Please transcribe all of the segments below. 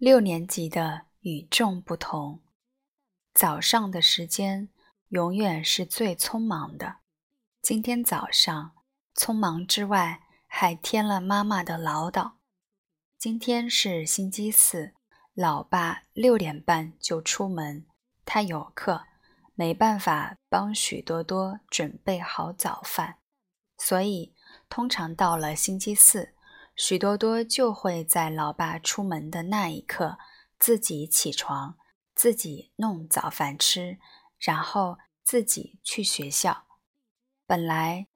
六年级的与众不同，早上的时间永远是最匆忙的。今天早上，匆忙之外还添了妈妈的唠叨。今天是星期四，老爸六点半就出门，他有课，没办法帮许多多准备好早饭，所以通常到了星期四。许多多就会在老爸出门的那一刻自己起床，自己弄早饭吃，然后自己去学校。本来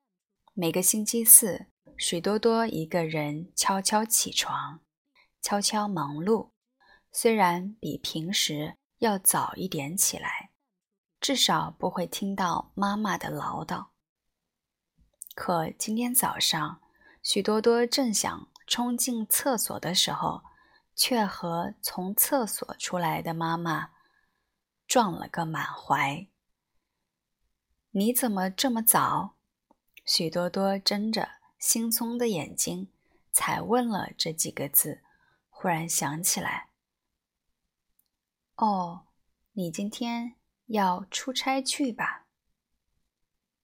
每个星期四，许多多一个人悄悄起床，悄悄忙碌，虽然比平时要早一点起来，至少不会听到妈妈的唠叨。可今天早上，许多多正想。冲进厕所的时候，却和从厕所出来的妈妈撞了个满怀。你怎么这么早？许多多睁着惺忪的眼睛，才问了这几个字。忽然想起来，哦，你今天要出差去吧？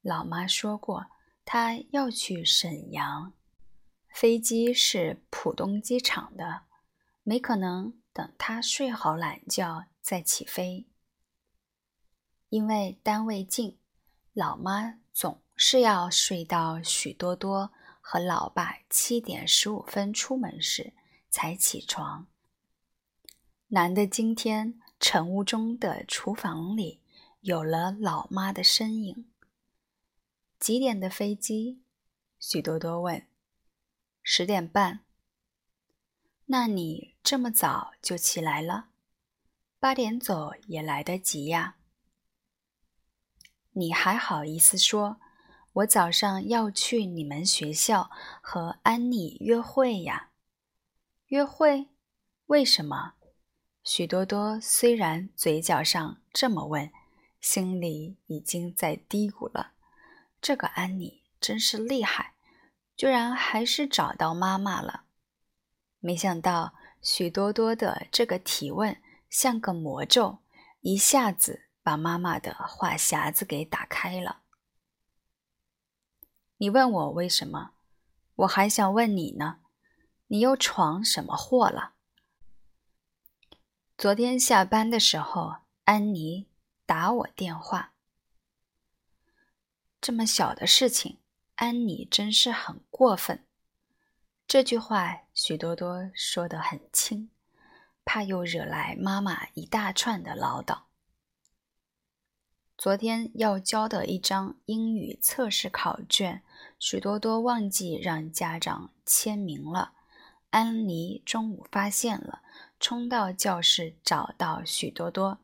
老妈说过，她要去沈阳。飞机是浦东机场的，没可能等他睡好懒觉再起飞。因为单位近，老妈总是要睡到许多多和老爸七点十五分出门时才起床。难得今天晨雾中的厨房里有了老妈的身影。几点的飞机？许多多问。十点半。那你这么早就起来了？八点走也来得及呀。你还好意思说，我早上要去你们学校和安妮约会呀？约会？为什么？许多多虽然嘴角上这么问，心里已经在嘀咕了：这个安妮真是厉害。居然还是找到妈妈了！没想到许多多的这个提问像个魔咒，一下子把妈妈的话匣子给打开了。你问我为什么？我还想问你呢，你又闯什么祸了？昨天下班的时候，安妮打我电话，这么小的事情。安妮真是很过分。这句话许多多说得很轻，怕又惹来妈妈一大串的唠叨。昨天要交的一张英语测试考卷，许多多忘记让家长签名了。安妮中午发现了，冲到教室找到许多多，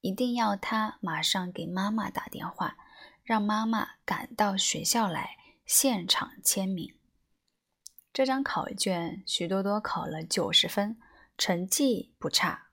一定要他马上给妈妈打电话，让妈妈赶到学校来。现场签名。这张考卷，许多多考了九十分，成绩不差。